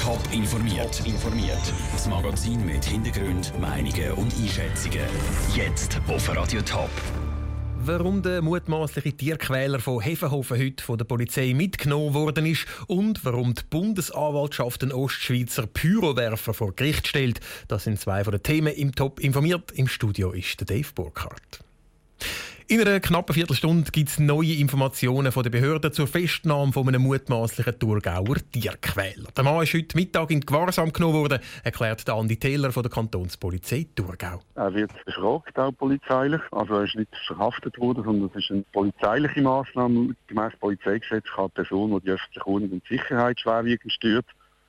Top informiert. informiert. Das Magazin mit Hintergrund, Meinungen und Einschätzungen. Jetzt auf Radio Top. Warum der mutmaßliche Tierquäler von Hefenhofen heute von der Polizei mitgenommen worden ist und warum die Bundesanwaltschaft den Ostschweizer Pyrowerfer vor Gericht stellt, das sind zwei von den Themen im Top informiert. Im Studio ist der Dave Burkhardt. In einer knappen Viertelstunde gibt es neue Informationen von den Behörden zur Festnahme von einem mutmaßlichen Thurgauer Tierquäler. Der Mann ist heute Mittag in Gewahrsam genommen worden, erklärt Andi Taylor von der Kantonspolizei Thurgau. Er wird befragt, auch polizeilich. Also er ist nicht verhaftet worden, sondern es ist eine polizeiliche Maßnahme. Gemäß Polizeigesetz kann eine Person, die die öffentliche Ordnung und Sicherheit schwerwiegend stört,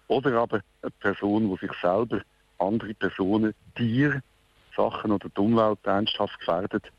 oder aber eine Person, die sich selber andere Personen, Tiere, Sachen oder die Umwelt ernsthaft gefährdet,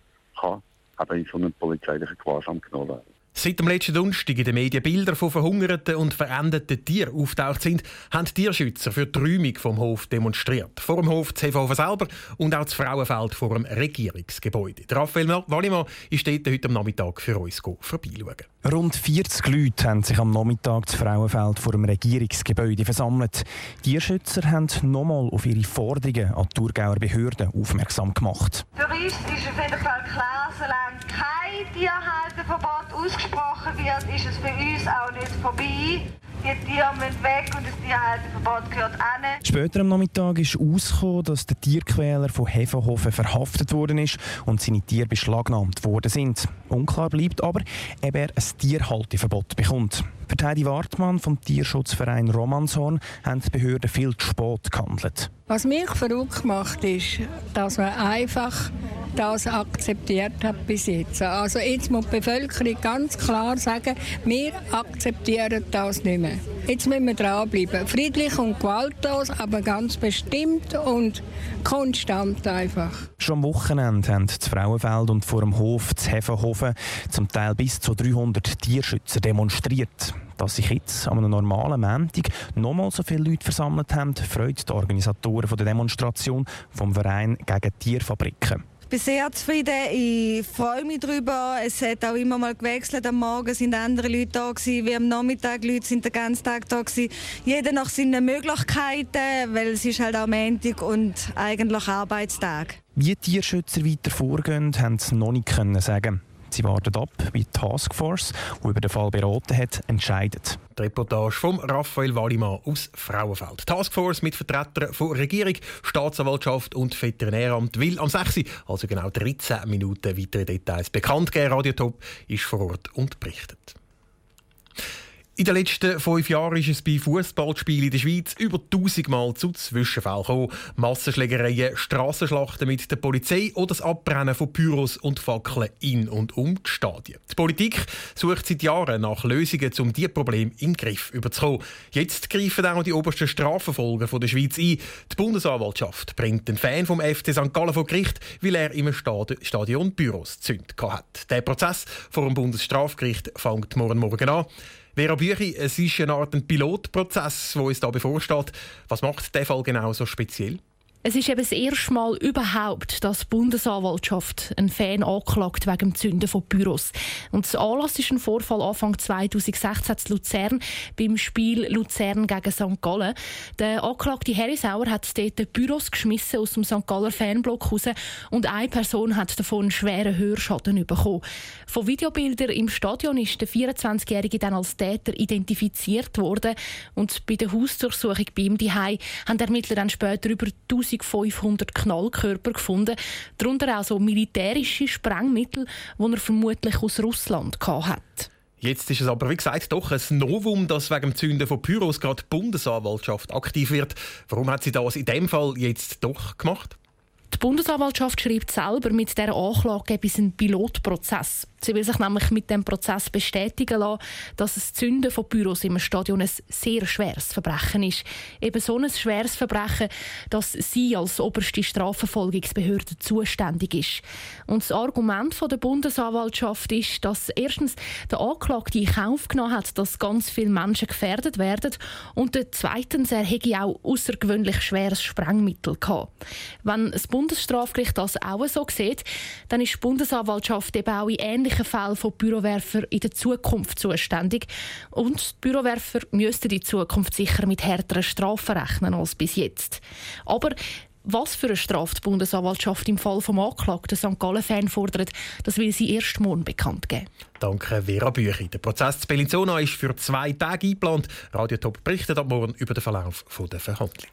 eben in so einem polizeilichen Gewahrsam genommen werden. Seit dem letzten Donnerstag in den Medien Bilder von verhungerten und verendeten Tieren auftaucht sind, haben Tierschützer für die Räumung vom Hof demonstriert. Vor dem Hof zu Heferhofen selber und auch das Frauenfeld vor dem Regierungsgebäude. Raphael Wallimann ist dort heute am Nachmittag für uns vorbeischauen. Rund 40 Leute haben sich am Nachmittag das Frauenfeld vor dem Regierungsgebäude versammelt. Tierschützer haben nochmal auf ihre Forderungen an die Thurgauer Behörden aufmerksam gemacht. Für uns ist auf jeden Fall klar, solange kein Tierhalteverbot ausgesprochen wird, ist es für uns auch nicht vorbei. Die Tiere müssen weg und das Tierhalteverbot gehört an. Später am Nachmittag ist herausgekommen, dass der Tierquäler von Hefenhofen verhaftet worden ist und seine Tiere beschlagnahmt worden sind. Unklar bleibt aber, ob er ein Tierhalteverbot bekommt. Für Heidi Wartmann vom Tierschutzverein Romanshorn haben die Behörden viel zu spät gehandelt. Was mich verrückt macht, ist, dass man einfach das akzeptiert hat bis jetzt. Also jetzt muss die Bevölkerung ganz klar sagen, wir akzeptieren das nicht mehr. Jetzt müssen wir dranbleiben. Friedlich und gewaltlos, aber ganz bestimmt und konstant einfach. Schon am Wochenende haben das Frauenfeld und vor dem Hof zu Hefenhofen zum Teil bis zu 300 Tierschützer demonstriert. Dass sich jetzt an einem normalen Montag nochmal so viele Leute versammelt haben, freut die Organisatoren der Demonstration vom Verein gegen Tierfabriken bin sehr zufrieden. Ich freue mich darüber. Es hat auch immer mal gewechselt. Am Morgen sind andere Leute da gewesen, wie am Nachmittag. Leute sind den ganzen Tag da gewesen. Jeder nach seinen Möglichkeiten, weil es ist halt auch Montag und eigentlich Arbeitstag. Wie Tierschützer weiter vorgehen, haben sie noch nicht können sagen. Sie warten ab, wie die Taskforce, die über den Fall beraten hat, entscheidet. Die Reportage von Raphael Wallimann aus Frauenfeld. Taskforce mit Vertretern von Regierung, Staatsanwaltschaft und Veterinäramt will am 6. also genau 13 Minuten weitere Details bekannt geben. Radio Top ist vor Ort und berichtet. In den letzten fünf Jahren ist es bei Fußballspielen in der Schweiz über 1000 Mal zu Zwischenfällen gekommen. Massenschlägereien, Strassenschlachten mit der Polizei oder das Abbrennen von Pyros und Fackeln in und um die Stadien. Die Politik sucht seit Jahren nach Lösungen, um diese Probleme in den Griff zu bekommen. Jetzt greifen auch die obersten Strafverfolger der Schweiz ein. Die Bundesanwaltschaft bringt den Fan vom FC St. Gallen vor Gericht, weil er im Stadion Pyros gezündet hat. Der Prozess vor dem Bundesstrafgericht fängt morgen Morgen an. Vera Büchi, es ist eine Art Pilotprozess, der uns da bevorsteht. Was macht der Fall genau so speziell? Es ist eben das erste Mal überhaupt, dass die Bundesanwaltschaft einen Fan anklagt wegen dem Zünden von Büros. Und das Anlass ist ein Vorfall Anfang 2016 in Luzern beim Spiel Luzern gegen St. Gallen. Der anklagte Harry Sauer hat dort Büros geschmissen aus dem St. Galler Fanblock raus und eine Person hat davon einen schweren Hörschaden bekommen. Von Videobildern im Stadion ist der 24-Jährige dann als Täter identifiziert worden und bei der Hausdurchsuchung bei ihm daheim haben Ermittler dann später über 1000 1500 Knallkörper gefunden, darunter auch so militärische Sprengmittel, die er vermutlich aus Russland hatte. Jetzt ist es aber, wie gesagt, doch ein Novum, dass wegen dem Zünden von Pyros gerade die Bundesanwaltschaft aktiv wird. Warum hat sie das in dem Fall jetzt doch gemacht? Die Bundesanwaltschaft schreibt selber, mit dieser Anklage gebe es einen Pilotprozess. Sie will sich nämlich mit dem Prozess bestätigen lassen, dass das Zünden von Büros im Stadion ein sehr schweres Verbrechen ist. Eben so ein schweres Verbrechen, dass sie als oberste Strafverfolgungsbehörde zuständig ist. Und das Argument der Bundesanwaltschaft ist, dass erstens der Anklagte in Kauf genommen hat, dass ganz viele Menschen gefährdet werden und zweitens er hätte auch außergewöhnlich schweres Sprengmittel gehabt. Wenn das Bundesstrafgericht das auch so sieht, dann ist die Bundesanwaltschaft eben auch in ähnlichen Fällen von Bürowerfer in der Zukunft zuständig. Und die Bürowerfer müssten in Zukunft sicher mit härteren Strafen rechnen als bis jetzt. Aber was für eine Strafe die Bundesanwaltschaft im Fall vom Anklagten St. Gallen-Fan fordert, das will sie erst morgen bekannt geben. Danke Vera Büchi. Der Prozess zu Bellinzona ist für zwei Tage eingeplant. Radio Top berichtet ab morgen über den Verlauf der Verhandlung.